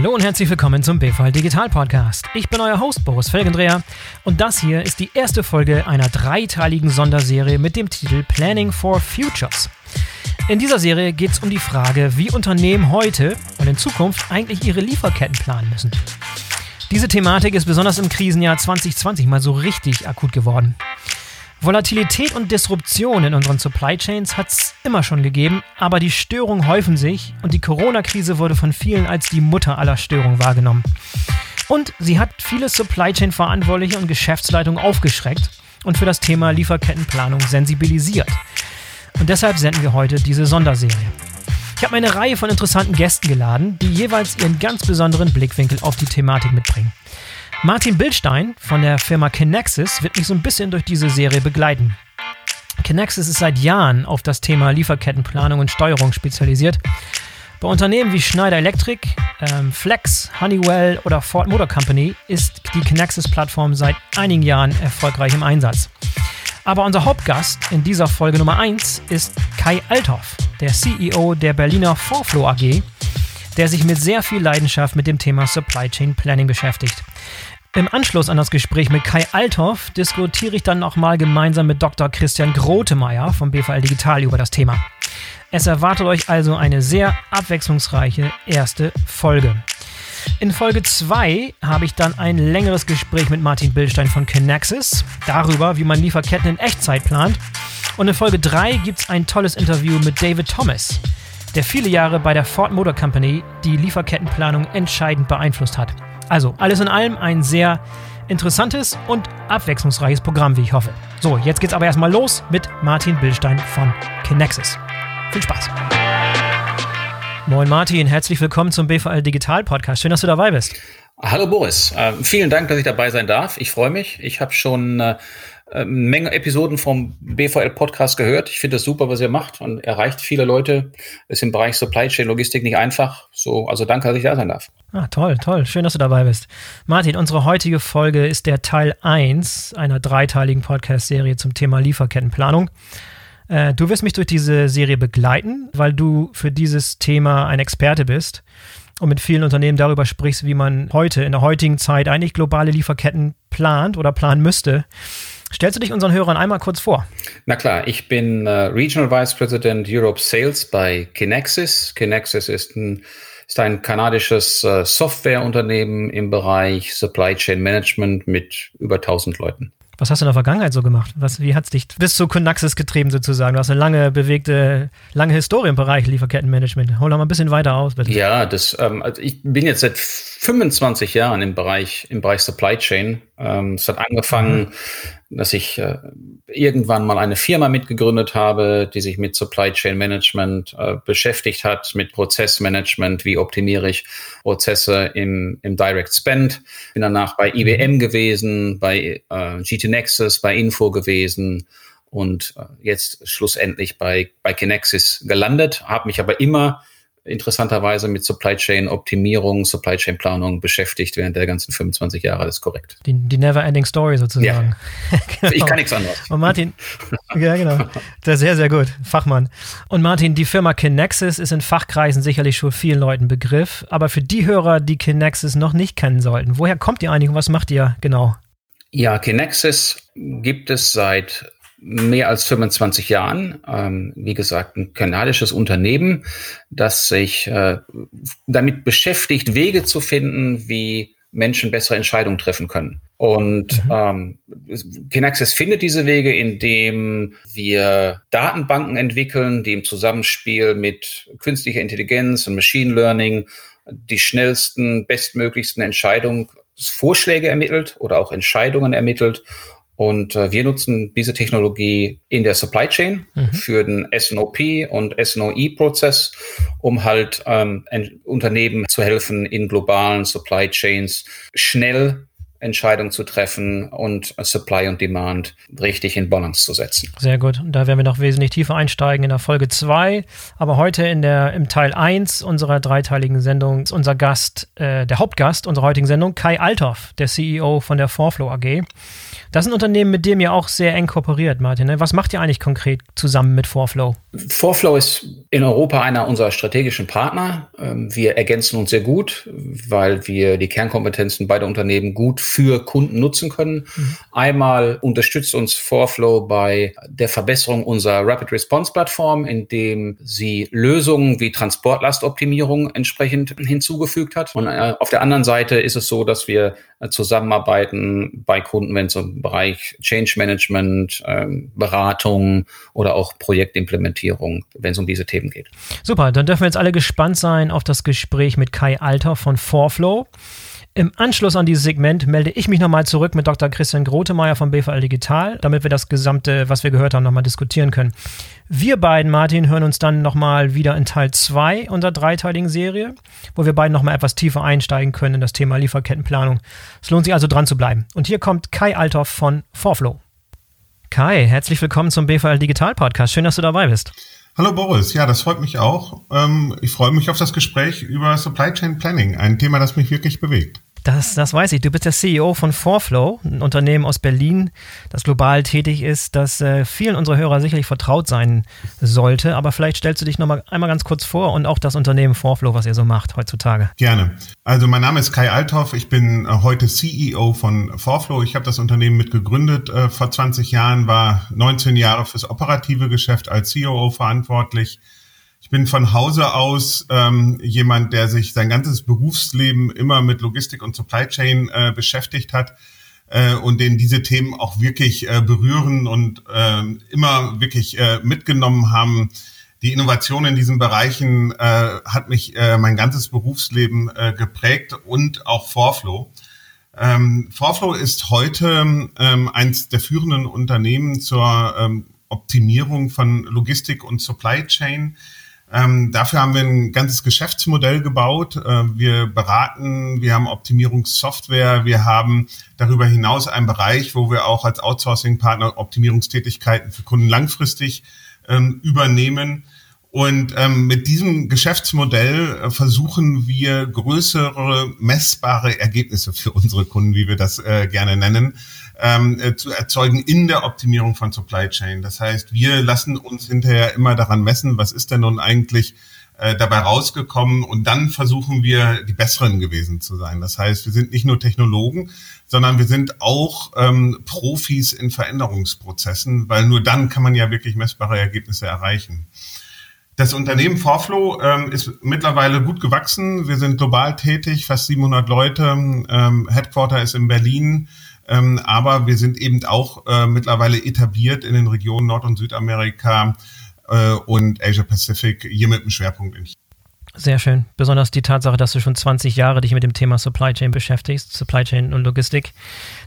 Hallo und herzlich willkommen zum BVL Digital Podcast. Ich bin euer Host Boris Felgendreher und das hier ist die erste Folge einer dreiteiligen Sonderserie mit dem Titel Planning for Futures. In dieser Serie geht es um die Frage, wie Unternehmen heute und in Zukunft eigentlich ihre Lieferketten planen müssen. Diese Thematik ist besonders im Krisenjahr 2020 mal so richtig akut geworden. Volatilität und Disruption in unseren Supply Chains hat es immer schon gegeben, aber die Störungen häufen sich und die Corona-Krise wurde von vielen als die Mutter aller Störungen wahrgenommen. Und sie hat viele Supply Chain-Verantwortliche und Geschäftsleitungen aufgeschreckt und für das Thema Lieferkettenplanung sensibilisiert. Und deshalb senden wir heute diese Sonderserie. Ich habe eine Reihe von interessanten Gästen geladen, die jeweils ihren ganz besonderen Blickwinkel auf die Thematik mitbringen. Martin Bildstein von der Firma Kinexis wird mich so ein bisschen durch diese Serie begleiten. Kinexis ist seit Jahren auf das Thema Lieferkettenplanung und Steuerung spezialisiert. Bei Unternehmen wie Schneider Electric, ähm, Flex, Honeywell oder Ford Motor Company ist die Kinexis-Plattform seit einigen Jahren erfolgreich im Einsatz. Aber unser Hauptgast in dieser Folge Nummer 1 ist Kai Althoff, der CEO der Berliner Forflow AG, der sich mit sehr viel Leidenschaft mit dem Thema Supply Chain Planning beschäftigt. Im Anschluss an das Gespräch mit Kai Althoff diskutiere ich dann nochmal gemeinsam mit Dr. Christian Grotemeyer vom BVL Digital über das Thema. Es erwartet euch also eine sehr abwechslungsreiche erste Folge. In Folge 2 habe ich dann ein längeres Gespräch mit Martin Bildstein von Kinaxis darüber, wie man Lieferketten in Echtzeit plant. Und in Folge 3 gibt es ein tolles Interview mit David Thomas, der viele Jahre bei der Ford Motor Company die Lieferkettenplanung entscheidend beeinflusst hat. Also, alles in allem ein sehr interessantes und abwechslungsreiches Programm, wie ich hoffe. So, jetzt geht's aber erstmal los mit Martin Billstein von Kinexis. Viel Spaß! Moin Martin, herzlich willkommen zum BVL Digital Podcast. Schön, dass du dabei bist. Hallo Boris, äh, vielen Dank, dass ich dabei sein darf. Ich freue mich. Ich habe schon äh, eine Menge Episoden vom BVL Podcast gehört. Ich finde es super, was ihr macht und erreicht viele Leute. Ist im Bereich Supply Chain Logistik nicht einfach. So, also danke, dass ich da sein darf. Ah, toll, toll. Schön, dass du dabei bist. Martin, unsere heutige Folge ist der Teil 1 einer dreiteiligen Podcast-Serie zum Thema Lieferkettenplanung. Äh, du wirst mich durch diese Serie begleiten, weil du für dieses Thema ein Experte bist und mit vielen Unternehmen darüber sprichst, wie man heute, in der heutigen Zeit, eigentlich globale Lieferketten plant oder planen müsste. Stellst du dich unseren Hörern einmal kurz vor? Na klar, ich bin äh, Regional Vice President Europe Sales bei Kinexis. Kinexis ist ein, ist ein kanadisches äh, Softwareunternehmen im Bereich Supply Chain Management mit über 1000 Leuten. Was hast du in der Vergangenheit so gemacht? Was, wie hat es dich bis zu Conaxis getrieben sozusagen? Du hast eine lange bewegte, lange Historie im Bereich Lieferkettenmanagement. Hol doch mal ein bisschen weiter aus, bitte. Ja, das, ähm, also ich bin jetzt seit 25 Jahren im Bereich, im Bereich Supply Chain. Ähm, es hat angefangen mhm dass ich äh, irgendwann mal eine Firma mitgegründet habe, die sich mit Supply Chain Management äh, beschäftigt hat, mit Prozessmanagement, wie optimiere ich Prozesse im, im Direct Spend. Bin danach bei IBM mhm. gewesen, bei äh, GT Nexus, bei Info gewesen und äh, jetzt schlussendlich bei, bei Kinexis gelandet, habe mich aber immer interessanterweise mit Supply Chain Optimierung, Supply Chain Planung beschäftigt während der ganzen 25 Jahre. Das ist korrekt. Die, die never ending story sozusagen. Ja. genau. Ich kann nichts anderes. Und Martin, ja genau, das sehr, sehr gut, Fachmann. Und Martin, die Firma Kinexis ist in Fachkreisen sicherlich schon vielen Leuten Begriff, aber für die Hörer, die Kinexis noch nicht kennen sollten, woher kommt ihr eigentlich und was macht ihr genau? Ja, Kinexis gibt es seit mehr als 25 Jahren. Ähm, wie gesagt, ein kanadisches Unternehmen, das sich äh, damit beschäftigt, Wege zu finden, wie Menschen bessere Entscheidungen treffen können. Und mhm. ähm, Kinaxis findet diese Wege, indem wir Datenbanken entwickeln, die im Zusammenspiel mit künstlicher Intelligenz und Machine Learning die schnellsten, bestmöglichsten Entscheidungsvorschläge ermittelt oder auch Entscheidungen ermittelt und äh, wir nutzen diese Technologie in der Supply Chain mhm. für den SNOP und SNOE-Prozess, um halt ähm, Unternehmen zu helfen, in globalen Supply Chains schnell Entscheidungen zu treffen und Supply und Demand richtig in Balance zu setzen. Sehr gut. Und da werden wir noch wesentlich tiefer einsteigen in der Folge 2. Aber heute in der, im Teil 1 unserer dreiteiligen Sendung ist unser Gast, äh, der Hauptgast unserer heutigen Sendung, Kai Althoff, der CEO von der Forflow AG. Das ist ein Unternehmen, mit dem ihr auch sehr eng kooperiert, Martin. Ne? Was macht ihr eigentlich konkret zusammen mit Forflow? Forflow ist in Europa einer unserer strategischen Partner. Ähm, wir ergänzen uns sehr gut, weil wir die Kernkompetenzen beider Unternehmen gut für Kunden nutzen können. Mhm. Einmal unterstützt uns Forflow bei der Verbesserung unserer Rapid Response Plattform, indem sie Lösungen wie Transportlastoptimierung entsprechend hinzugefügt hat. Und äh, auf der anderen Seite ist es so, dass wir zusammenarbeiten bei Kunden, wenn es im Bereich Change Management, ähm, Beratung oder auch Projektimplementierung, wenn es um diese Themen geht. Super, dann dürfen wir jetzt alle gespannt sein auf das Gespräch mit Kai Alter von Forflow. Im Anschluss an dieses Segment melde ich mich nochmal zurück mit Dr. Christian Grotemeyer von BVL Digital, damit wir das Gesamte, was wir gehört haben, nochmal diskutieren können. Wir beiden, Martin, hören uns dann nochmal wieder in Teil 2 unserer dreiteiligen Serie, wo wir beiden nochmal etwas tiefer einsteigen können in das Thema Lieferkettenplanung. Es lohnt sich also dran zu bleiben. Und hier kommt Kai Althoff von Forflow. Kai, herzlich willkommen zum BVL Digital Podcast. Schön, dass du dabei bist. Hallo Boris, ja, das freut mich auch. Ähm, ich freue mich auf das Gespräch über Supply Chain Planning, ein Thema, das mich wirklich bewegt. Das, das weiß ich. Du bist der CEO von Forflow, ein Unternehmen aus Berlin, das global tätig ist, das äh, vielen unserer Hörer sicherlich vertraut sein sollte. Aber vielleicht stellst du dich noch mal einmal ganz kurz vor und auch das Unternehmen Forflow, was ihr so macht heutzutage. Gerne. Also mein Name ist Kai Althoff. Ich bin äh, heute CEO von Forflow. Ich habe das Unternehmen mitgegründet äh, vor 20 Jahren, war 19 Jahre fürs operative Geschäft als CEO verantwortlich ich bin von Hause aus ähm, jemand, der sich sein ganzes Berufsleben immer mit Logistik und Supply Chain äh, beschäftigt hat äh, und den diese Themen auch wirklich äh, berühren und äh, immer wirklich äh, mitgenommen haben. Die Innovation in diesen Bereichen äh, hat mich äh, mein ganzes Berufsleben äh, geprägt und auch Forflow. Ähm, Forflow ist heute ähm, eines der führenden Unternehmen zur ähm, Optimierung von Logistik und Supply Chain. Ähm, dafür haben wir ein ganzes Geschäftsmodell gebaut. Äh, wir beraten, wir haben Optimierungssoftware, wir haben darüber hinaus einen Bereich, wo wir auch als Outsourcing-Partner Optimierungstätigkeiten für Kunden langfristig ähm, übernehmen. Und ähm, mit diesem Geschäftsmodell äh, versuchen wir größere messbare Ergebnisse für unsere Kunden, wie wir das äh, gerne nennen, ähm, äh, zu erzeugen in der Optimierung von Supply Chain. Das heißt, wir lassen uns hinterher immer daran messen, was ist denn nun eigentlich äh, dabei rausgekommen und dann versuchen wir, die Besseren gewesen zu sein. Das heißt, wir sind nicht nur Technologen, sondern wir sind auch ähm, Profis in Veränderungsprozessen, weil nur dann kann man ja wirklich messbare Ergebnisse erreichen. Das Unternehmen Forflow ähm, ist mittlerweile gut gewachsen. Wir sind global tätig, fast 700 Leute. Ähm, Headquarter ist in Berlin. Ähm, aber wir sind eben auch äh, mittlerweile etabliert in den Regionen Nord- und Südamerika äh, und Asia Pacific, hier mit dem Schwerpunkt in China. Sehr schön. Besonders die Tatsache, dass du schon 20 Jahre dich mit dem Thema Supply Chain beschäftigst, Supply Chain und Logistik.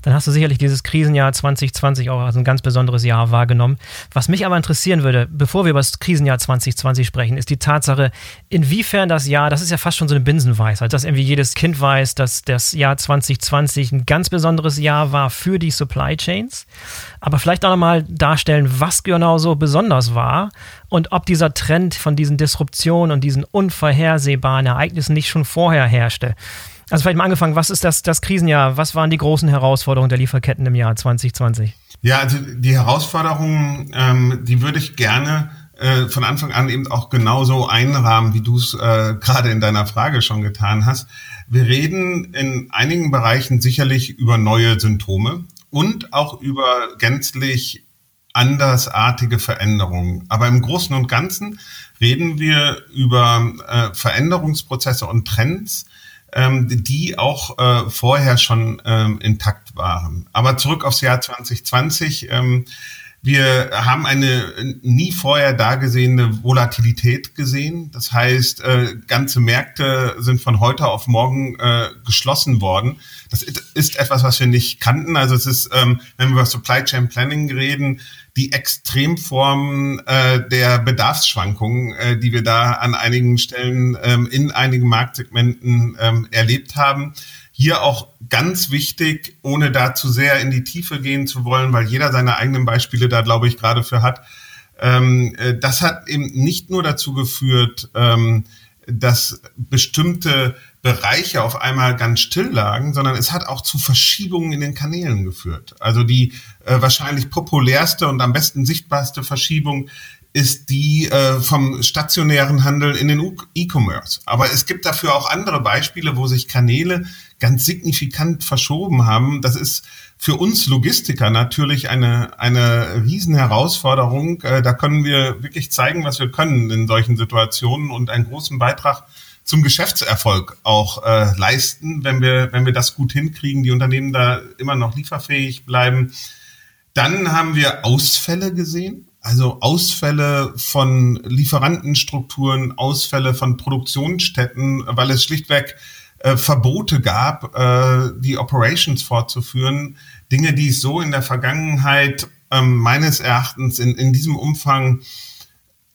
Dann hast du sicherlich dieses Krisenjahr 2020 auch als ein ganz besonderes Jahr wahrgenommen. Was mich aber interessieren würde, bevor wir über das Krisenjahr 2020 sprechen, ist die Tatsache, inwiefern das Jahr, das ist ja fast schon so eine Binsenweisheit, dass irgendwie jedes Kind weiß, dass das Jahr 2020 ein ganz besonderes Jahr war für die Supply Chains. Aber vielleicht auch nochmal darstellen, was genau so besonders war und ob dieser Trend von diesen Disruptionen und diesen unvorhersehbaren Ereignissen nicht schon vorher herrschte. Also vielleicht mal angefangen, was ist das, das Krisenjahr? Was waren die großen Herausforderungen der Lieferketten im Jahr 2020? Ja, also die Herausforderungen, ähm, die würde ich gerne äh, von Anfang an eben auch genauso einrahmen, wie du es äh, gerade in deiner Frage schon getan hast. Wir reden in einigen Bereichen sicherlich über neue Symptome und auch über gänzlich andersartige Veränderungen. Aber im Großen und Ganzen reden wir über äh, Veränderungsprozesse und Trends, ähm, die auch äh, vorher schon ähm, intakt waren. Aber zurück aufs Jahr 2020. Ähm, wir haben eine nie vorher dagesehene Volatilität gesehen. Das heißt, äh, ganze Märkte sind von heute auf morgen äh, geschlossen worden. Das ist etwas, was wir nicht kannten. Also es ist, ähm, wenn wir über Supply Chain Planning reden, die Extremform äh, der Bedarfsschwankungen, äh, die wir da an einigen Stellen ähm, in einigen Marktsegmenten ähm, erlebt haben. Hier auch ganz wichtig, ohne da zu sehr in die Tiefe gehen zu wollen, weil jeder seine eigenen Beispiele da, glaube ich, gerade für hat. Ähm, äh, das hat eben nicht nur dazu geführt, ähm, dass bestimmte Bereiche auf einmal ganz still lagen, sondern es hat auch zu Verschiebungen in den Kanälen geführt. Also die äh, wahrscheinlich populärste und am besten sichtbarste Verschiebung ist die äh, vom stationären Handel in den E-Commerce. Aber es gibt dafür auch andere Beispiele, wo sich Kanäle ganz signifikant verschoben haben. Das ist für uns Logistiker natürlich eine, eine Riesenherausforderung. Äh, da können wir wirklich zeigen, was wir können in solchen Situationen und einen großen Beitrag zum Geschäftserfolg auch äh, leisten, wenn wir, wenn wir das gut hinkriegen, die Unternehmen da immer noch lieferfähig bleiben. Dann haben wir Ausfälle gesehen, also Ausfälle von Lieferantenstrukturen, Ausfälle von Produktionsstätten, weil es schlichtweg äh, Verbote gab, äh, die Operations fortzuführen. Dinge, die es so in der Vergangenheit äh, meines Erachtens in, in diesem Umfang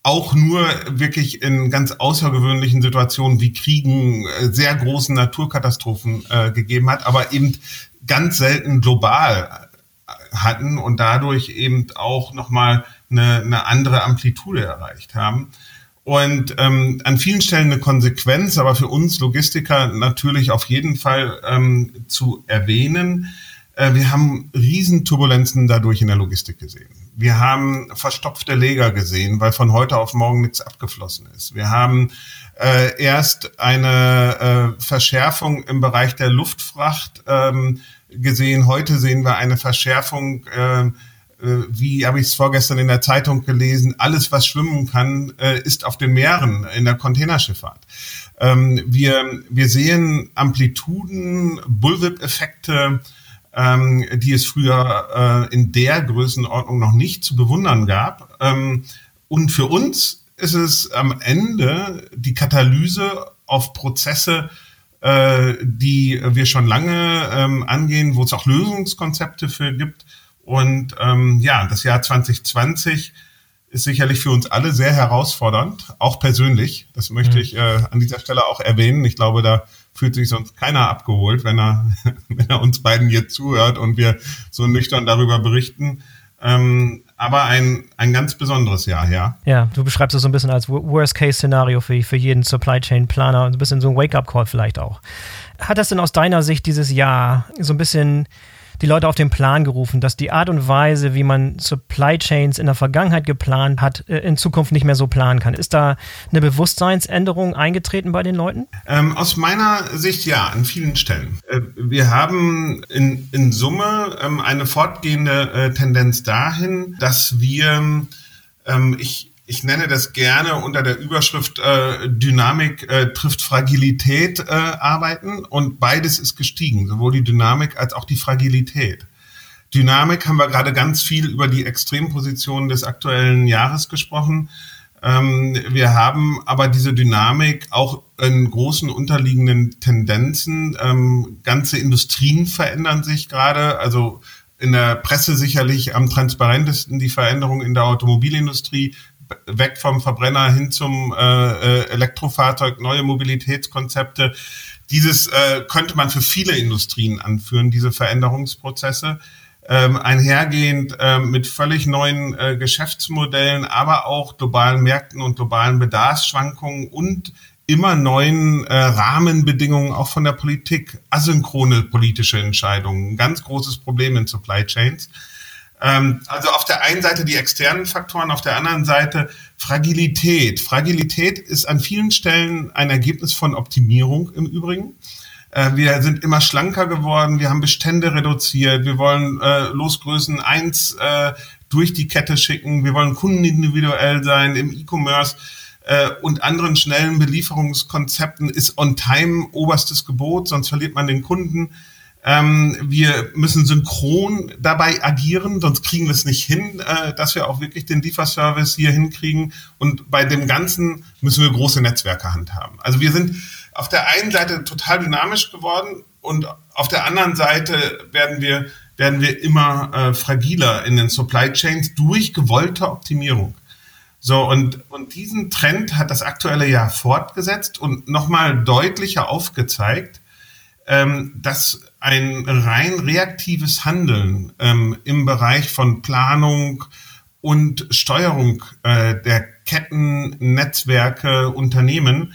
auch nur wirklich in ganz außergewöhnlichen Situationen wie Kriegen, äh, sehr großen Naturkatastrophen äh, gegeben hat, aber eben ganz selten global äh, hatten und dadurch eben auch nochmal eine, eine andere Amplitude erreicht haben. Und ähm, an vielen Stellen eine Konsequenz, aber für uns Logistiker natürlich auf jeden Fall ähm, zu erwähnen. Äh, wir haben Riesenturbulenzen dadurch in der Logistik gesehen. Wir haben verstopfte Leger gesehen, weil von heute auf morgen nichts abgeflossen ist. Wir haben äh, erst eine äh, Verschärfung im Bereich der Luftfracht ähm, gesehen. Heute sehen wir eine Verschärfung, äh, äh wie habe ich es vorgestern in der Zeitung gelesen, alles, was schwimmen kann, äh, ist auf den Meeren in der Containerschifffahrt. Ähm, wir, wir sehen Amplituden, Bullwhip-Effekte, ähm, die es früher äh, in der Größenordnung noch nicht zu bewundern gab. Ähm, und für uns ist es am Ende die Katalyse auf Prozesse, äh, die wir schon lange ähm, angehen, wo es auch Lösungskonzepte für gibt. Und ähm, ja, das Jahr 2020 ist sicherlich für uns alle sehr herausfordernd, auch persönlich. Das möchte mhm. ich äh, an dieser Stelle auch erwähnen. Ich glaube, da fühlt sich sonst keiner abgeholt, wenn er, wenn er uns beiden hier zuhört und wir so nüchtern darüber berichten. Ähm, aber ein, ein ganz besonderes Jahr, ja. Ja, du beschreibst es so ein bisschen als Worst-Case-Szenario für, für jeden Supply Chain-Planer, ein bisschen so ein Wake-up-Call vielleicht auch. Hat das denn aus deiner Sicht dieses Jahr so ein bisschen die Leute auf den Plan gerufen, dass die Art und Weise, wie man Supply Chains in der Vergangenheit geplant hat, äh, in Zukunft nicht mehr so planen kann. Ist da eine Bewusstseinsänderung eingetreten bei den Leuten? Ähm, aus meiner Sicht ja, an vielen Stellen. Äh, wir haben in, in Summe ähm, eine fortgehende äh, Tendenz dahin, dass wir, ähm, ich, ich nenne das gerne unter der Überschrift äh, Dynamik äh, trifft Fragilität äh, arbeiten und beides ist gestiegen, sowohl die Dynamik als auch die Fragilität. Dynamik haben wir gerade ganz viel über die Extrempositionen des aktuellen Jahres gesprochen. Ähm, wir haben aber diese Dynamik auch in großen unterliegenden Tendenzen. Ähm, ganze Industrien verändern sich gerade. Also in der Presse sicherlich am transparentesten die Veränderung in der Automobilindustrie weg vom Verbrenner hin zum äh, äh, Elektrofahrzeug, neue Mobilitätskonzepte. Dieses äh, könnte man für viele Industrien anführen, diese Veränderungsprozesse. Ähm, einhergehend äh, mit völlig neuen äh, Geschäftsmodellen, aber auch globalen Märkten und globalen Bedarfsschwankungen und immer neuen äh, Rahmenbedingungen auch von der Politik, asynchrone politische Entscheidungen, ein ganz großes Problem in Supply Chains. Ähm, also auf der einen Seite die externen Faktoren, auf der anderen Seite Fragilität. Fragilität ist an vielen Stellen ein Ergebnis von Optimierung im Übrigen. Äh, wir sind immer schlanker geworden, wir haben Bestände reduziert, wir wollen äh, Losgrößen eins äh, durch die Kette schicken, wir wollen kundenindividuell sein im E-Commerce äh, und anderen schnellen Belieferungskonzepten ist On-Time oberstes Gebot, sonst verliert man den Kunden. Ähm, wir müssen synchron dabei agieren, sonst kriegen wir es nicht hin, äh, dass wir auch wirklich den Lieferservice hier hinkriegen. Und bei dem Ganzen müssen wir große Netzwerke handhaben. Also wir sind auf der einen Seite total dynamisch geworden und auf der anderen Seite werden wir, werden wir immer äh, fragiler in den Supply Chains durch gewollte Optimierung. So, und, und diesen Trend hat das aktuelle Jahr fortgesetzt und nochmal deutlicher aufgezeigt, ähm, dass ein rein reaktives Handeln ähm, im Bereich von Planung und Steuerung äh, der Ketten, Netzwerke, Unternehmen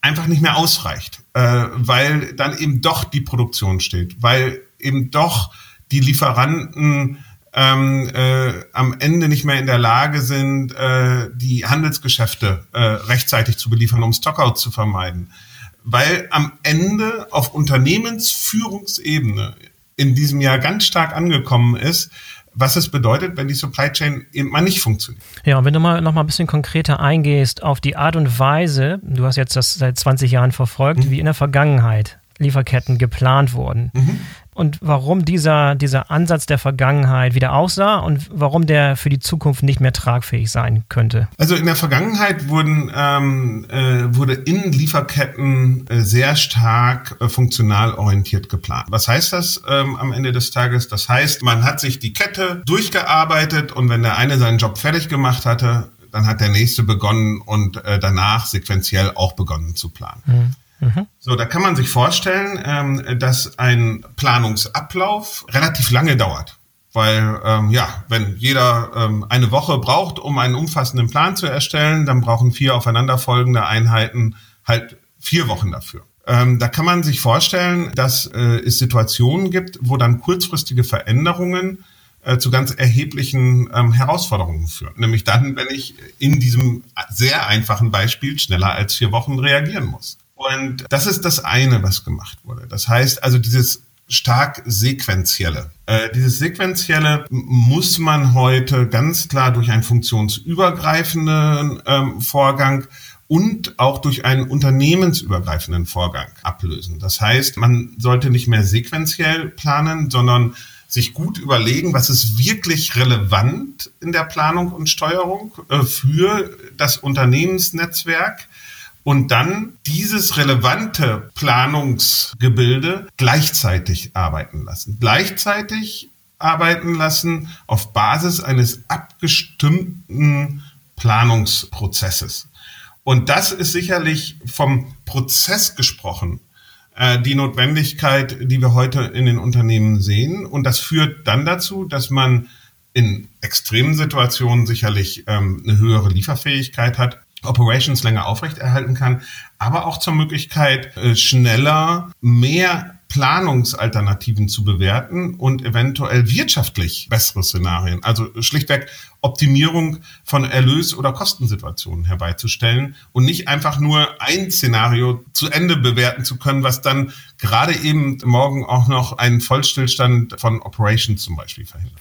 einfach nicht mehr ausreicht. äh, weil dann eben doch die Produktion steht, weil eben doch die Lieferanten ähm, äh, am Ende nicht mehr in der Lage sind, äh, die Handelsgeschäfte äh, rechtzeitig zu beliefern, um Stockout zu vermeiden. Weil am Ende auf Unternehmensführungsebene in diesem Jahr ganz stark angekommen ist, was es bedeutet, wenn die Supply Chain eben mal nicht funktioniert. Ja, und wenn du mal noch mal ein bisschen konkreter eingehst auf die Art und Weise, du hast jetzt das seit 20 Jahren verfolgt, mhm. wie in der Vergangenheit Lieferketten geplant wurden. Mhm und warum dieser, dieser Ansatz der Vergangenheit wieder aussah und warum der für die Zukunft nicht mehr tragfähig sein könnte. Also in der Vergangenheit wurden, ähm, äh, wurde in Lieferketten äh, sehr stark äh, funktional orientiert geplant. Was heißt das ähm, am Ende des Tages? Das heißt, man hat sich die Kette durchgearbeitet und wenn der eine seinen Job fertig gemacht hatte, dann hat der nächste begonnen und äh, danach sequenziell auch begonnen zu planen. Mhm. Mhm. So, da kann man sich vorstellen, ähm, dass ein Planungsablauf relativ lange dauert. Weil, ähm, ja, wenn jeder ähm, eine Woche braucht, um einen umfassenden Plan zu erstellen, dann brauchen vier aufeinanderfolgende Einheiten halt vier Wochen dafür. Ähm, da kann man sich vorstellen, dass äh, es Situationen gibt, wo dann kurzfristige Veränderungen äh, zu ganz erheblichen ähm, Herausforderungen führen. Nämlich dann, wenn ich in diesem sehr einfachen Beispiel schneller als vier Wochen reagieren muss. Und das ist das eine, was gemacht wurde. Das heißt also dieses stark sequenzielle. Äh, dieses sequenzielle muss man heute ganz klar durch einen funktionsübergreifenden ähm, Vorgang und auch durch einen unternehmensübergreifenden Vorgang ablösen. Das heißt, man sollte nicht mehr sequenziell planen, sondern sich gut überlegen, was ist wirklich relevant in der Planung und Steuerung äh, für das Unternehmensnetzwerk und dann dieses relevante Planungsgebilde gleichzeitig arbeiten lassen. Gleichzeitig arbeiten lassen auf Basis eines abgestimmten Planungsprozesses. Und das ist sicherlich vom Prozess gesprochen äh, die Notwendigkeit, die wir heute in den Unternehmen sehen. Und das führt dann dazu, dass man in extremen Situationen sicherlich ähm, eine höhere Lieferfähigkeit hat, Operations länger aufrechterhalten kann, aber auch zur Möglichkeit, äh, schneller mehr Planungsalternativen zu bewerten und eventuell wirtschaftlich bessere Szenarien, also schlichtweg Optimierung von Erlös- oder Kostensituationen herbeizustellen und nicht einfach nur ein Szenario zu Ende bewerten zu können, was dann gerade eben morgen auch noch einen Vollstillstand von Operations zum Beispiel verhindert.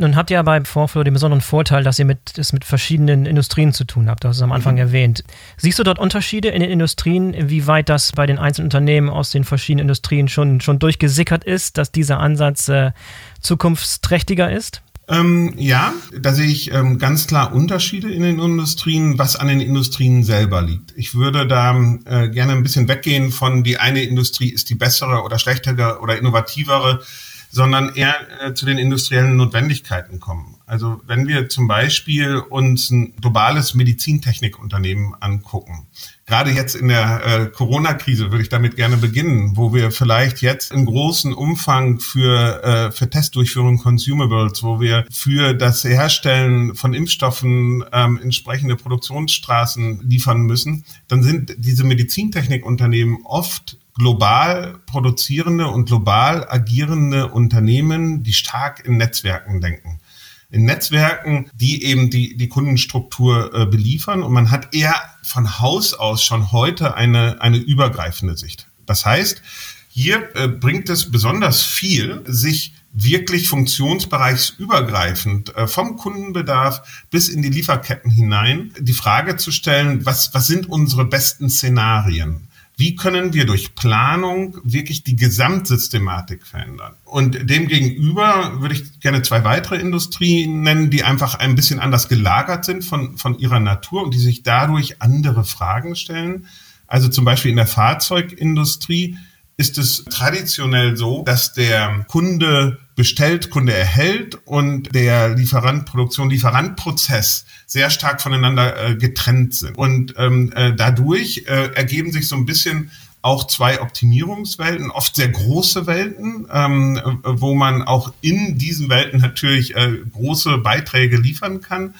Nun habt ihr bei Vorflow den besonderen Vorteil, dass ihr mit, es mit verschiedenen Industrien zu tun habt. Du hast es am Anfang mhm. erwähnt. Siehst du dort Unterschiede in den Industrien, wie weit das bei den einzelnen Unternehmen aus den verschiedenen Industrien schon, schon durchgesickert ist, dass dieser Ansatz äh, zukunftsträchtiger ist? Ähm, ja, da sehe ich ähm, ganz klar Unterschiede in den Industrien, was an den Industrien selber liegt. Ich würde da äh, gerne ein bisschen weggehen von die eine Industrie ist die bessere oder schlechtere oder innovativere sondern eher äh, zu den industriellen Notwendigkeiten kommen. Also wenn wir zum Beispiel uns ein globales Medizintechnikunternehmen angucken, gerade jetzt in der äh, Corona-Krise würde ich damit gerne beginnen, wo wir vielleicht jetzt im großen Umfang für, äh, für Testdurchführung Consumables, wo wir für das Herstellen von Impfstoffen ähm, entsprechende Produktionsstraßen liefern müssen, dann sind diese Medizintechnikunternehmen oft global produzierende und global agierende Unternehmen, die stark in Netzwerken denken. In Netzwerken, die eben die, die Kundenstruktur äh, beliefern. Und man hat eher von Haus aus schon heute eine, eine übergreifende Sicht. Das heißt, hier äh, bringt es besonders viel, sich wirklich funktionsbereichsübergreifend äh, vom Kundenbedarf bis in die Lieferketten hinein die Frage zu stellen, was, was sind unsere besten Szenarien? Wie können wir durch Planung wirklich die Gesamtsystematik verändern? Und demgegenüber würde ich gerne zwei weitere Industrien nennen, die einfach ein bisschen anders gelagert sind von, von ihrer Natur und die sich dadurch andere Fragen stellen. Also zum Beispiel in der Fahrzeugindustrie ist es traditionell so, dass der Kunde bestellt, Kunde erhält und der Lieferant, Produktion, Lieferantprozess sehr stark voneinander äh, getrennt sind. Und ähm, äh, dadurch äh, ergeben sich so ein bisschen auch zwei Optimierungswelten, oft sehr große Welten, ähm, wo man auch in diesen Welten natürlich äh, große Beiträge liefern kann.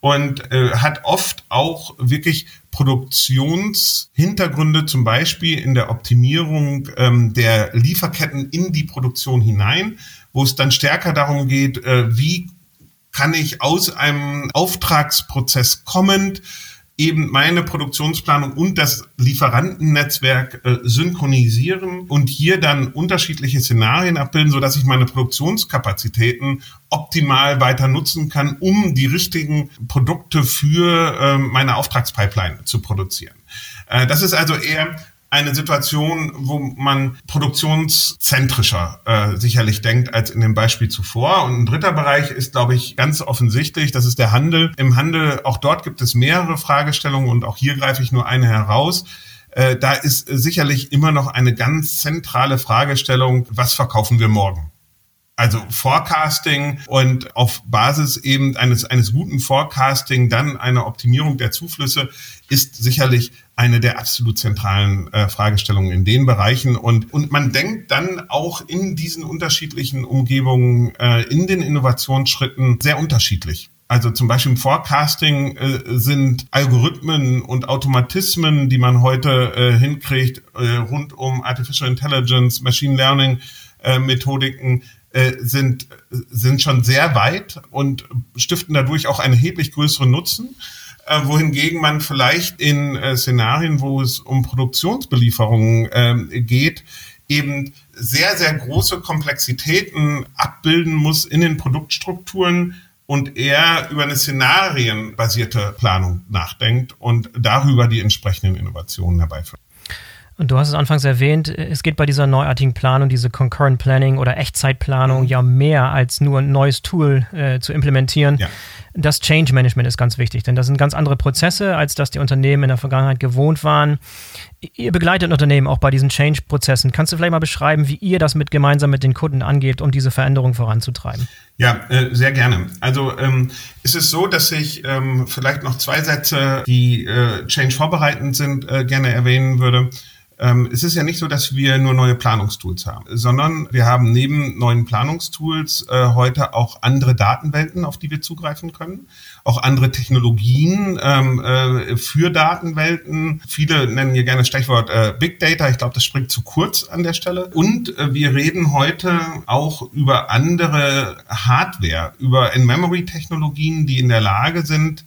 und äh, hat oft auch wirklich Produktionshintergründe, zum Beispiel in der Optimierung ähm, der Lieferketten in die Produktion hinein, wo es dann stärker darum geht, äh, wie kann ich aus einem Auftragsprozess kommend eben meine Produktionsplanung und das Lieferantennetzwerk äh, synchronisieren und hier dann unterschiedliche Szenarien abbilden, so dass ich meine Produktionskapazitäten optimal weiter nutzen kann, um die richtigen Produkte für äh, meine Auftragspipeline zu produzieren. Äh, das ist also eher eine Situation, wo man produktionszentrischer äh, sicherlich denkt als in dem Beispiel zuvor. Und ein dritter Bereich ist, glaube ich, ganz offensichtlich, das ist der Handel. Im Handel, auch dort gibt es mehrere Fragestellungen und auch hier greife ich nur eine heraus. Äh, da ist sicherlich immer noch eine ganz zentrale Fragestellung, was verkaufen wir morgen? Also Forecasting und auf Basis eben eines, eines guten Forecasting dann eine Optimierung der Zuflüsse ist sicherlich eine der absolut zentralen äh, Fragestellungen in den Bereichen. Und, und man denkt dann auch in diesen unterschiedlichen Umgebungen, äh, in den Innovationsschritten sehr unterschiedlich. Also zum Beispiel im Forecasting äh, sind Algorithmen und Automatismen, die man heute äh, hinkriegt, äh, rund um Artificial Intelligence, Machine Learning äh, Methodiken, äh, sind, sind schon sehr weit und stiften dadurch auch einen erheblich größeren Nutzen. Äh, wohingegen man vielleicht in äh, Szenarien, wo es um Produktionsbelieferungen äh, geht, eben sehr, sehr große Komplexitäten abbilden muss in den Produktstrukturen und eher über eine szenarienbasierte Planung nachdenkt und darüber die entsprechenden Innovationen herbeiführt. Und du hast es anfangs erwähnt, es geht bei dieser neuartigen Planung, diese Concurrent Planning oder Echtzeitplanung, mhm. ja mehr als nur ein neues Tool äh, zu implementieren. Ja. Das Change Management ist ganz wichtig, denn das sind ganz andere Prozesse, als das die Unternehmen in der Vergangenheit gewohnt waren. Ihr begleitet Unternehmen auch bei diesen Change-Prozessen. Kannst du vielleicht mal beschreiben, wie ihr das mit gemeinsam mit den Kunden angeht, um diese Veränderung voranzutreiben? Ja, äh, sehr gerne. Also ähm, ist es so, dass ich ähm, vielleicht noch zwei Sätze, die äh, Change vorbereitend sind, äh, gerne erwähnen würde. Ähm, es ist ja nicht so, dass wir nur neue Planungstools haben, sondern wir haben neben neuen Planungstools äh, heute auch andere Datenwelten, auf die wir zugreifen können, auch andere Technologien ähm, äh, für Datenwelten. Viele nennen hier gerne das Stichwort äh, Big Data. Ich glaube, das springt zu kurz an der Stelle. Und wir reden heute auch über andere Hardware, über In-Memory-Technologien, die in der Lage sind,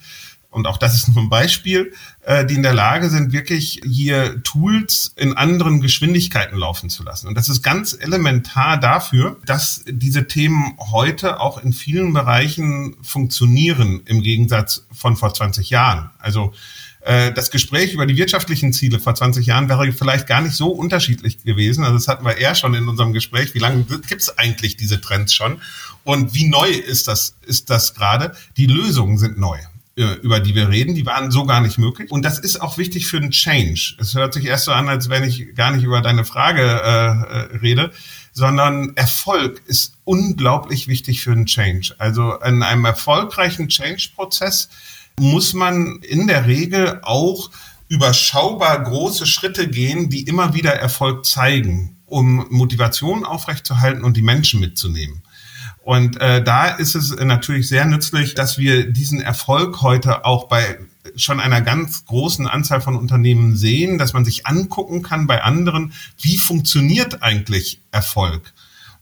und auch das ist nur ein Beispiel, äh, die in der Lage sind, wirklich hier Tools in anderen Geschwindigkeiten laufen zu lassen. Und das ist ganz elementar dafür, dass diese Themen heute auch in vielen Bereichen funktionieren, im Gegensatz von vor 20 Jahren. Also äh, das Gespräch über die wirtschaftlichen Ziele vor 20 Jahren wäre vielleicht gar nicht so unterschiedlich gewesen. Also das hatten wir eher schon in unserem Gespräch. Wie lange gibt es eigentlich diese Trends schon? Und wie neu ist das, ist das gerade? Die Lösungen sind neu. Äh, über die wir reden, die waren so gar nicht möglich. Und das ist auch wichtig für einen Change. Es hört sich erst so an, als wenn ich gar nicht über deine Frage äh, äh, rede, sondern Erfolg ist unglaublich wichtig für einen Change. Also in einem erfolgreichen Change-Prozess muss man in der Regel auch überschaubar große Schritte gehen, die immer wieder Erfolg zeigen, um Motivation aufrechtzuerhalten und die Menschen mitzunehmen. Und äh, da ist es natürlich sehr nützlich, dass wir diesen Erfolg heute auch bei schon einer ganz großen Anzahl von Unternehmen sehen, dass man sich angucken kann bei anderen, wie funktioniert eigentlich Erfolg.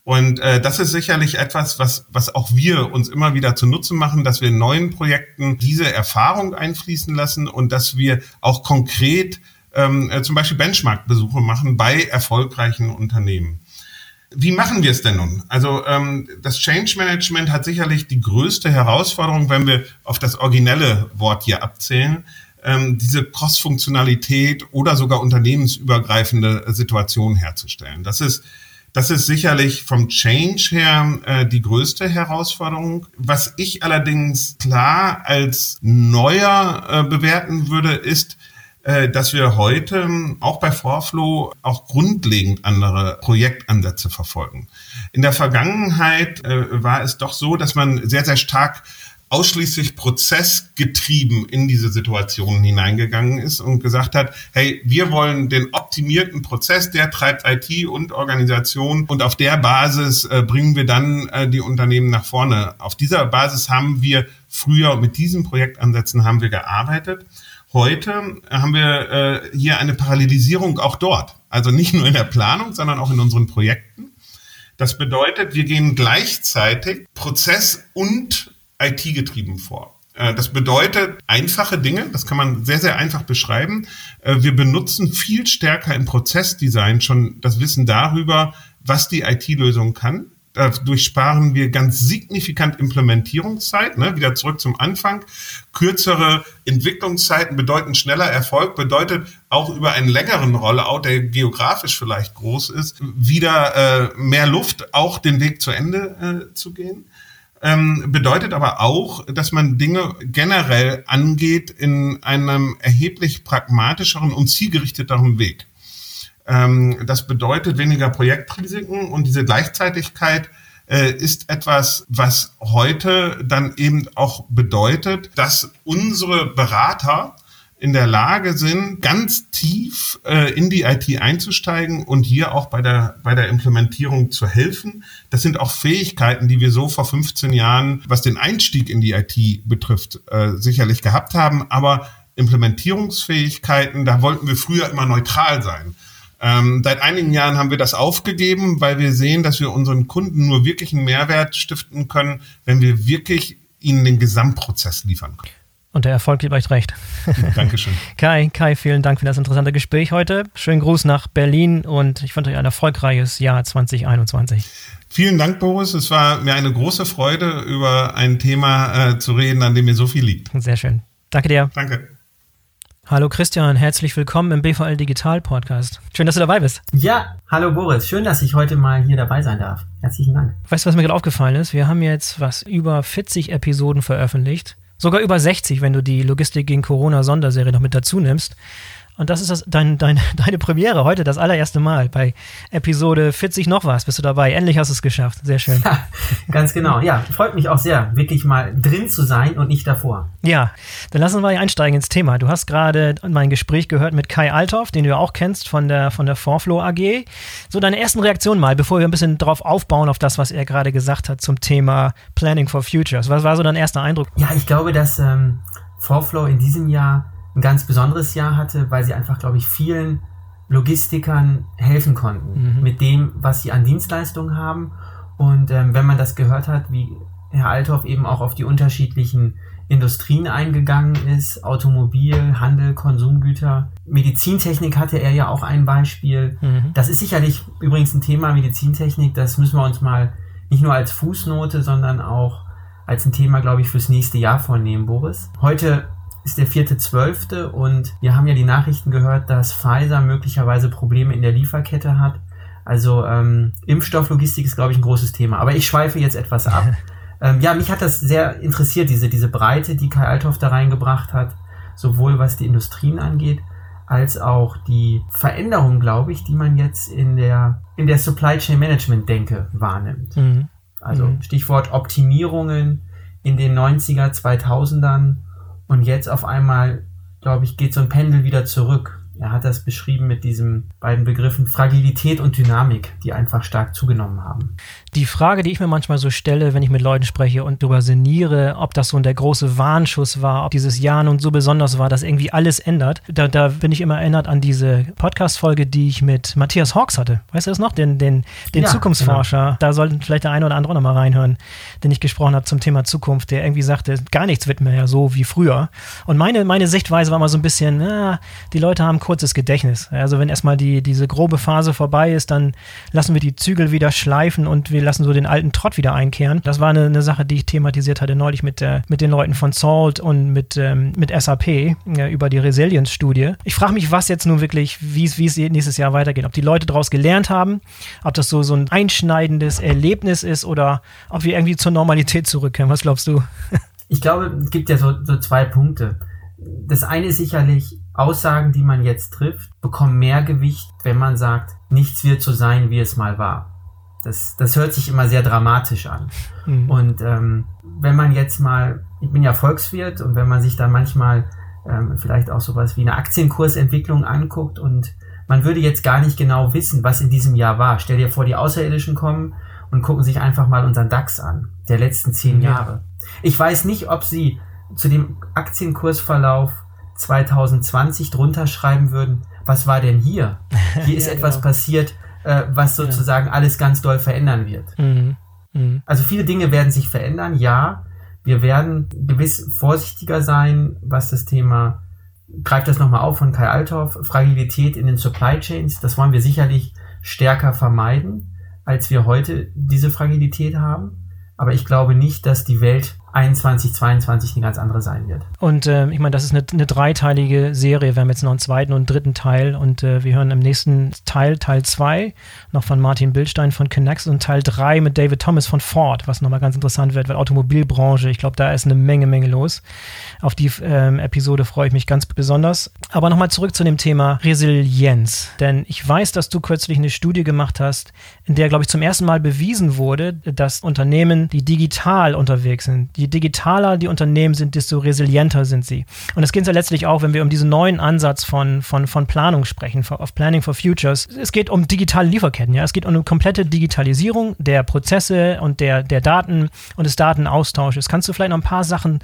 Und äh, das ist sicherlich etwas, was, was auch wir uns immer wieder zu Nutzen machen, dass wir in neuen Projekten diese Erfahrung einfließen lassen und dass wir auch konkret ähm, äh, zum Beispiel Benchmark-Besuche machen bei erfolgreichen Unternehmen. Wie machen wir es denn nun? Also ähm, das Change Management hat sicherlich die größte Herausforderung, wenn wir auf das originelle Wort hier abzählen, ähm, diese Cross-Funktionalität oder sogar unternehmensübergreifende Situation herzustellen. Das ist das ist sicherlich vom Change her äh, die größte Herausforderung. Was ich allerdings klar als neuer äh, bewerten würde, ist, dass wir heute auch bei Vorflow auch grundlegend andere Projektansätze verfolgen. In der Vergangenheit äh, war es doch so, dass man sehr, sehr stark ausschließlich prozessgetrieben in diese Situationen hineingegangen ist und gesagt hat, hey, wir wollen den optimierten Prozess, der treibt IT und Organisation und auf der Basis äh, bringen wir dann äh, die Unternehmen nach vorne. Auf dieser Basis haben wir früher mit diesen Projektansätzen haben wir gearbeitet. Heute haben wir äh, hier eine Parallelisierung auch dort. Also nicht nur in der Planung, sondern auch in unseren Projekten. Das bedeutet, wir gehen gleichzeitig Prozess- und IT-getrieben vor. Äh, das bedeutet einfache Dinge, das kann man sehr, sehr einfach beschreiben. Äh, wir benutzen viel stärker im Prozessdesign schon das Wissen darüber, was die IT-Lösung kann. Dadurch sparen wir ganz signifikant Implementierungszeit, ne? wieder zurück zum Anfang. Kürzere Entwicklungszeiten bedeuten schneller Erfolg, bedeutet auch über einen längeren Rollout, der geografisch vielleicht groß ist, wieder äh, mehr Luft, auch den Weg zu Ende äh, zu gehen. Ähm, bedeutet aber auch, dass man Dinge generell angeht in einem erheblich pragmatischeren und zielgerichteteren Weg. Ähm, das bedeutet weniger Projektrisiken und diese Gleichzeitigkeit äh, ist etwas, was heute dann eben auch bedeutet, dass unsere Berater in der Lage sind, ganz tief äh, in die IT einzusteigen und hier auch bei der, bei der Implementierung zu helfen. Das sind auch Fähigkeiten, die wir so vor 15 Jahren, was den Einstieg in die IT betrifft, äh, sicherlich gehabt haben. Aber Implementierungsfähigkeiten, da wollten wir früher immer neutral sein. Ähm, seit einigen Jahren haben wir das aufgegeben, weil wir sehen, dass wir unseren Kunden nur wirklich einen Mehrwert stiften können, wenn wir wirklich ihnen den Gesamtprozess liefern können. Und der Erfolg gibt euch recht. Dankeschön. Kai, Kai, vielen Dank für das interessante Gespräch heute. Schönen Gruß nach Berlin und ich wünsche euch ein erfolgreiches Jahr 2021. Vielen Dank, Boris. Es war mir eine große Freude, über ein Thema äh, zu reden, an dem mir so viel liegt. Sehr schön. Danke dir. Danke. Hallo Christian, herzlich willkommen im BVL Digital Podcast. Schön, dass du dabei bist. Ja, hallo Boris, schön, dass ich heute mal hier dabei sein darf. Herzlichen Dank. Weißt du, was mir gerade aufgefallen ist? Wir haben jetzt was über 40 Episoden veröffentlicht. Sogar über 60, wenn du die Logistik gegen Corona Sonderserie noch mit dazu nimmst. Und das ist das, dein, dein, deine Premiere heute, das allererste Mal. Bei Episode 40 noch was bist du dabei. Endlich hast du es geschafft. Sehr schön. Ja, ganz genau. Ja, freut mich auch sehr, wirklich mal drin zu sein und nicht davor. Ja, dann lassen wir einsteigen ins Thema. Du hast gerade mein Gespräch gehört mit Kai Althoff, den du ja auch kennst von der, von der Forflow AG. So deine ersten Reaktionen mal, bevor wir ein bisschen drauf aufbauen, auf das, was er gerade gesagt hat zum Thema Planning for Futures. Was war so dein erster Eindruck? Ja, ich glaube, dass ähm, Forflow in diesem Jahr ein ganz besonderes Jahr hatte, weil sie einfach, glaube ich, vielen Logistikern helfen konnten mhm. mit dem, was sie an Dienstleistungen haben. Und ähm, wenn man das gehört hat, wie Herr Althoff eben auch auf die unterschiedlichen Industrien eingegangen ist, Automobil, Handel, Konsumgüter, Medizintechnik hatte er ja auch ein Beispiel. Mhm. Das ist sicherlich übrigens ein Thema Medizintechnik, das müssen wir uns mal nicht nur als Fußnote, sondern auch als ein Thema, glaube ich, fürs nächste Jahr vornehmen, Boris. Heute ist der vierte zwölfte und wir haben ja die Nachrichten gehört, dass Pfizer möglicherweise Probleme in der Lieferkette hat. Also ähm, Impfstofflogistik ist, glaube ich, ein großes Thema. Aber ich schweife jetzt etwas ab. ähm, ja, mich hat das sehr interessiert, diese, diese Breite, die Kai Althoff da reingebracht hat, sowohl was die Industrien angeht, als auch die Veränderung, glaube ich, die man jetzt in der, in der Supply Chain Management Denke wahrnimmt. Mhm. Also mhm. Stichwort Optimierungen in den 90er, 2000ern und jetzt auf einmal, glaube ich, geht so ein Pendel wieder zurück. Er hat das beschrieben mit diesen beiden Begriffen Fragilität und Dynamik, die einfach stark zugenommen haben. Die Frage, die ich mir manchmal so stelle, wenn ich mit Leuten spreche und darüber sinniere, ob das so der große Warnschuss war, ob dieses Jahr nun so besonders war, dass irgendwie alles ändert, da, da bin ich immer erinnert an diese Podcast-Folge, die ich mit Matthias Hawks hatte. Weißt du das noch? Den, den, den ja, Zukunftsforscher. Genau. Da sollten vielleicht der eine oder andere noch mal reinhören, den ich gesprochen habe zum Thema Zukunft, der irgendwie sagte, gar nichts wird mehr so wie früher. Und meine, meine Sichtweise war mal so ein bisschen, na, die Leute haben kurzes Gedächtnis. Also wenn erstmal die, diese grobe Phase vorbei ist, dann lassen wir die Zügel wieder schleifen und wir lassen so den alten Trott wieder einkehren. Das war eine, eine Sache, die ich thematisiert hatte neulich mit, äh, mit den Leuten von Salt und mit, ähm, mit SAP äh, über die Resilience-Studie. Ich frage mich, was jetzt nun wirklich, wie es nächstes Jahr weitergeht. Ob die Leute daraus gelernt haben, ob das so, so ein einschneidendes Erlebnis ist oder ob wir irgendwie zur Normalität zurückkehren. Was glaubst du? ich glaube, es gibt ja so, so zwei Punkte. Das eine ist sicherlich, Aussagen, die man jetzt trifft, bekommen mehr Gewicht, wenn man sagt, nichts wird so sein, wie es mal war. Das, das hört sich immer sehr dramatisch an. Mhm. Und ähm, wenn man jetzt mal, ich bin ja Volkswirt und wenn man sich da manchmal ähm, vielleicht auch sowas wie eine Aktienkursentwicklung anguckt und man würde jetzt gar nicht genau wissen, was in diesem Jahr war. Stell dir vor, die Außerirdischen kommen und gucken sich einfach mal unseren DAX an, der letzten zehn ja. Jahre. Ich weiß nicht, ob sie zu dem Aktienkursverlauf 2020 drunter schreiben würden, was war denn hier? Hier ist ja, etwas genau. passiert, äh, was sozusagen ja. alles ganz doll verändern wird. Mhm. Mhm. Also viele Dinge werden sich verändern, ja. Wir werden gewiss vorsichtiger sein, was das Thema, greift das nochmal auf von Kai Althoff, Fragilität in den Supply Chains. Das wollen wir sicherlich stärker vermeiden, als wir heute diese Fragilität haben. Aber ich glaube nicht, dass die Welt 21, 22 eine ganz andere sein wird. Und äh, ich meine, das ist eine, eine, dreiteilige Serie. Wir haben jetzt noch einen zweiten und einen dritten Teil und äh, wir hören im nächsten Teil, Teil 2, noch von Martin Bildstein von Connect und Teil 3 mit David Thomas von Ford, was nochmal ganz interessant wird, weil Automobilbranche, ich glaube, da ist eine Menge, Menge los. Auf die ähm, Episode freue ich mich ganz besonders. Aber nochmal zurück zu dem Thema Resilienz. Denn ich weiß, dass du kürzlich eine Studie gemacht hast, in der, glaube ich, zum ersten Mal bewiesen wurde, dass Unternehmen, die digital unterwegs sind, je digitaler die Unternehmen sind, desto resilienter sind sie. Und das geht ja letztlich auch, wenn wir um diesen neuen Ansatz von, von, von Planung sprechen, of Planning for Futures. Es geht um digitale Lieferketten, ja. Es geht um eine komplette Digitalisierung der Prozesse und der, der Daten und des Datenaustausches. Kannst du vielleicht noch ein paar Sachen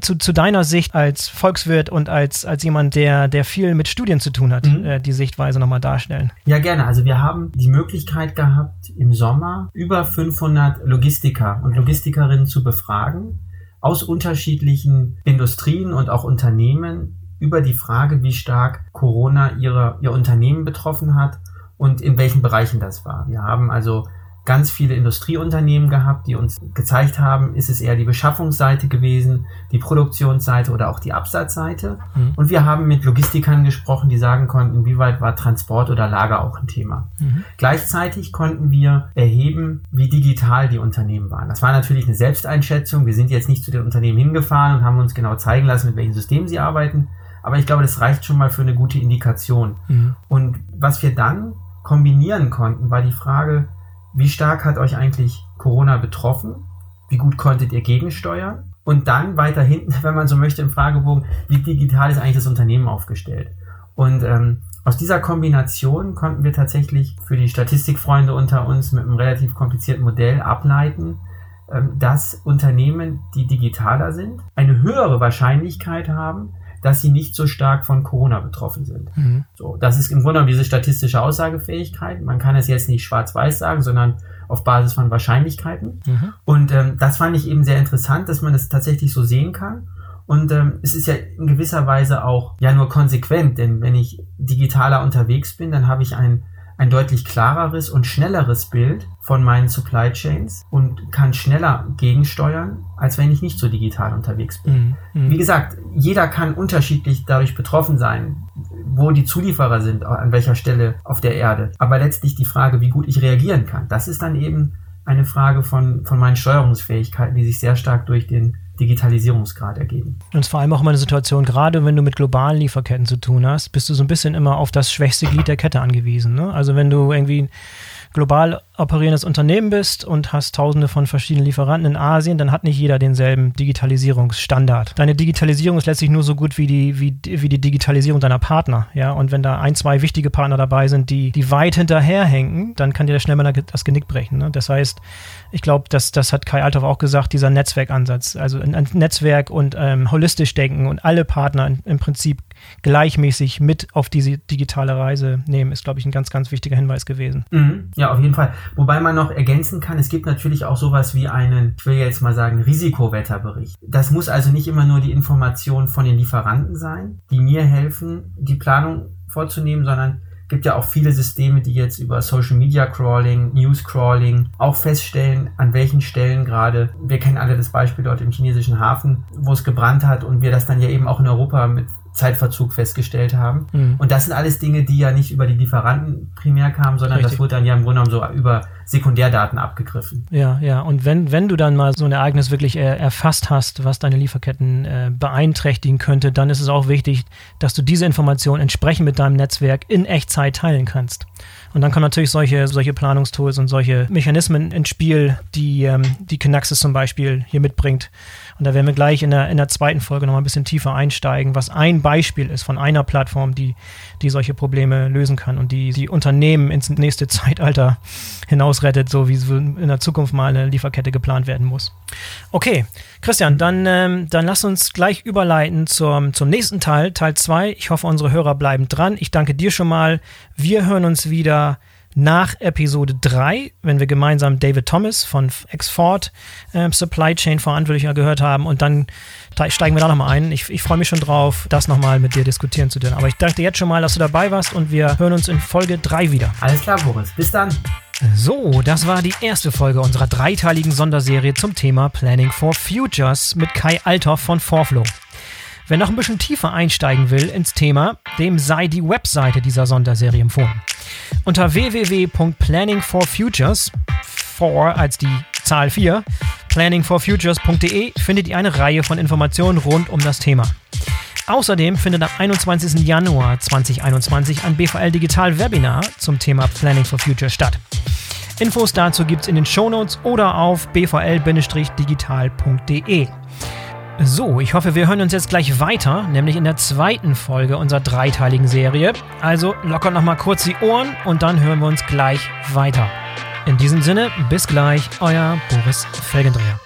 zu, zu, deiner Sicht als Volkswirt und als, als jemand, der, der viel mit Studien zu tun hat, mhm. äh, die Sichtweise nochmal darstellen? Ja, gerne. Also wir haben die Möglichkeit gehabt, im Sommer über 500 Logistiker und Logistikerinnen zu befragen aus unterschiedlichen Industrien und auch Unternehmen über die Frage, wie stark Corona ihre, ihr Unternehmen betroffen hat und in welchen Bereichen das war. Wir haben also ganz viele Industrieunternehmen gehabt, die uns gezeigt haben, ist es eher die Beschaffungsseite gewesen, die Produktionsseite oder auch die Absatzseite. Mhm. Und wir haben mit Logistikern gesprochen, die sagen konnten, inwieweit war Transport oder Lager auch ein Thema. Mhm. Gleichzeitig konnten wir erheben, wie digital die Unternehmen waren. Das war natürlich eine Selbsteinschätzung. Wir sind jetzt nicht zu den Unternehmen hingefahren und haben uns genau zeigen lassen, mit welchen Systemen sie arbeiten. Aber ich glaube, das reicht schon mal für eine gute Indikation. Mhm. Und was wir dann kombinieren konnten, war die Frage, wie stark hat euch eigentlich Corona betroffen? Wie gut konntet ihr gegensteuern? Und dann weiter hinten, wenn man so möchte, im Fragebogen, wie digital ist eigentlich das Unternehmen aufgestellt? Und ähm, aus dieser Kombination konnten wir tatsächlich für die Statistikfreunde unter uns mit einem relativ komplizierten Modell ableiten, ähm, dass Unternehmen, die digitaler sind, eine höhere Wahrscheinlichkeit haben, dass sie nicht so stark von Corona betroffen sind. Mhm. So, das ist im Grunde genommen diese statistische Aussagefähigkeit. Man kann es jetzt nicht schwarz-weiß sagen, sondern auf Basis von Wahrscheinlichkeiten. Mhm. Und ähm, das fand ich eben sehr interessant, dass man das tatsächlich so sehen kann. Und ähm, es ist ja in gewisser Weise auch ja nur konsequent, denn wenn ich digitaler unterwegs bin, dann habe ich ein ein deutlich klareres und schnelleres Bild von meinen Supply Chains und kann schneller gegensteuern, als wenn ich nicht so digital unterwegs bin. Mhm. Wie gesagt, jeder kann unterschiedlich dadurch betroffen sein, wo die Zulieferer sind, an welcher Stelle auf der Erde. Aber letztlich die Frage, wie gut ich reagieren kann, das ist dann eben eine Frage von, von meinen Steuerungsfähigkeiten, die sich sehr stark durch den Digitalisierungsgrad ergeben. Und vor allem auch immer eine Situation, gerade wenn du mit globalen Lieferketten zu tun hast, bist du so ein bisschen immer auf das schwächste Glied der Kette angewiesen. Ne? Also wenn du irgendwie global operierendes Unternehmen bist und hast tausende von verschiedenen Lieferanten in Asien, dann hat nicht jeder denselben Digitalisierungsstandard. Deine Digitalisierung ist letztlich nur so gut wie die, wie, wie die Digitalisierung deiner Partner. Ja? Und wenn da ein, zwei wichtige Partner dabei sind, die, die weit hinterherhängen, dann kann dir das schnell mal das Genick brechen. Ne? Das heißt, ich glaube, das, das hat Kai Althoff auch gesagt, dieser Netzwerkansatz, also ein, Netzwerk und ähm, holistisch denken und alle Partner im Prinzip gleichmäßig mit auf diese digitale Reise nehmen, ist, glaube ich, ein ganz, ganz wichtiger Hinweis gewesen. Mhm. Ja, auf jeden Fall. Wobei man noch ergänzen kann, es gibt natürlich auch sowas wie einen, ich will jetzt mal sagen, Risikowetterbericht. Das muss also nicht immer nur die Information von den Lieferanten sein, die mir helfen, die Planung vorzunehmen, sondern gibt ja auch viele Systeme, die jetzt über Social Media Crawling, News Crawling auch feststellen, an welchen Stellen gerade, wir kennen alle das Beispiel dort im chinesischen Hafen, wo es gebrannt hat und wir das dann ja eben auch in Europa mit Zeitverzug festgestellt haben. Mhm. Und das sind alles Dinge, die ja nicht über die Lieferanten primär kamen, sondern Richtig. das wurde dann ja im Grunde genommen so über Sekundärdaten abgegriffen. Ja, ja. Und wenn, wenn du dann mal so ein Ereignis wirklich äh, erfasst hast, was deine Lieferketten äh, beeinträchtigen könnte, dann ist es auch wichtig, dass du diese Information entsprechend mit deinem Netzwerk in Echtzeit teilen kannst. Und dann kommen natürlich solche, solche Planungstools und solche Mechanismen ins Spiel, die ähm, die Kinaxis zum Beispiel hier mitbringt. Und da werden wir gleich in der, in der zweiten Folge nochmal ein bisschen tiefer einsteigen, was ein Beispiel ist von einer Plattform, die, die solche Probleme lösen kann und die die Unternehmen ins nächste Zeitalter hinausrettet, so wie in der Zukunft mal eine Lieferkette geplant werden muss. Okay, Christian, dann, ähm, dann lass uns gleich überleiten zum, zum nächsten Teil, Teil 2. Ich hoffe, unsere Hörer bleiben dran. Ich danke dir schon mal. Wir hören uns wieder nach Episode 3, wenn wir gemeinsam David Thomas von Exford äh, Supply Chain Verantwortlicher gehört haben und dann steigen wir da nochmal ein. Ich, ich freue mich schon drauf, das nochmal mit dir diskutieren zu dürfen. Aber ich danke dir jetzt schon mal, dass du dabei warst und wir hören uns in Folge 3 wieder. Alles klar, Boris. Bis dann. So, das war die erste Folge unserer dreiteiligen Sonderserie zum Thema Planning for Futures mit Kai Althoff von Forflow. Wer noch ein bisschen tiefer einsteigen will ins Thema, dem sei die Webseite dieser Sonderserie empfohlen. Unter www.planningforfutures, 4 als die Zahl 4, planningforfutures.de findet ihr eine Reihe von Informationen rund um das Thema. Außerdem findet am 21. Januar 2021 ein BVL Digital Webinar zum Thema Planning for Future statt. Infos dazu gibt es in den Shownotes oder auf bvl-digital.de. So, ich hoffe, wir hören uns jetzt gleich weiter, nämlich in der zweiten Folge unserer dreiteiligen Serie. Also lockert nochmal kurz die Ohren und dann hören wir uns gleich weiter. In diesem Sinne, bis gleich, euer Boris Felgendreher.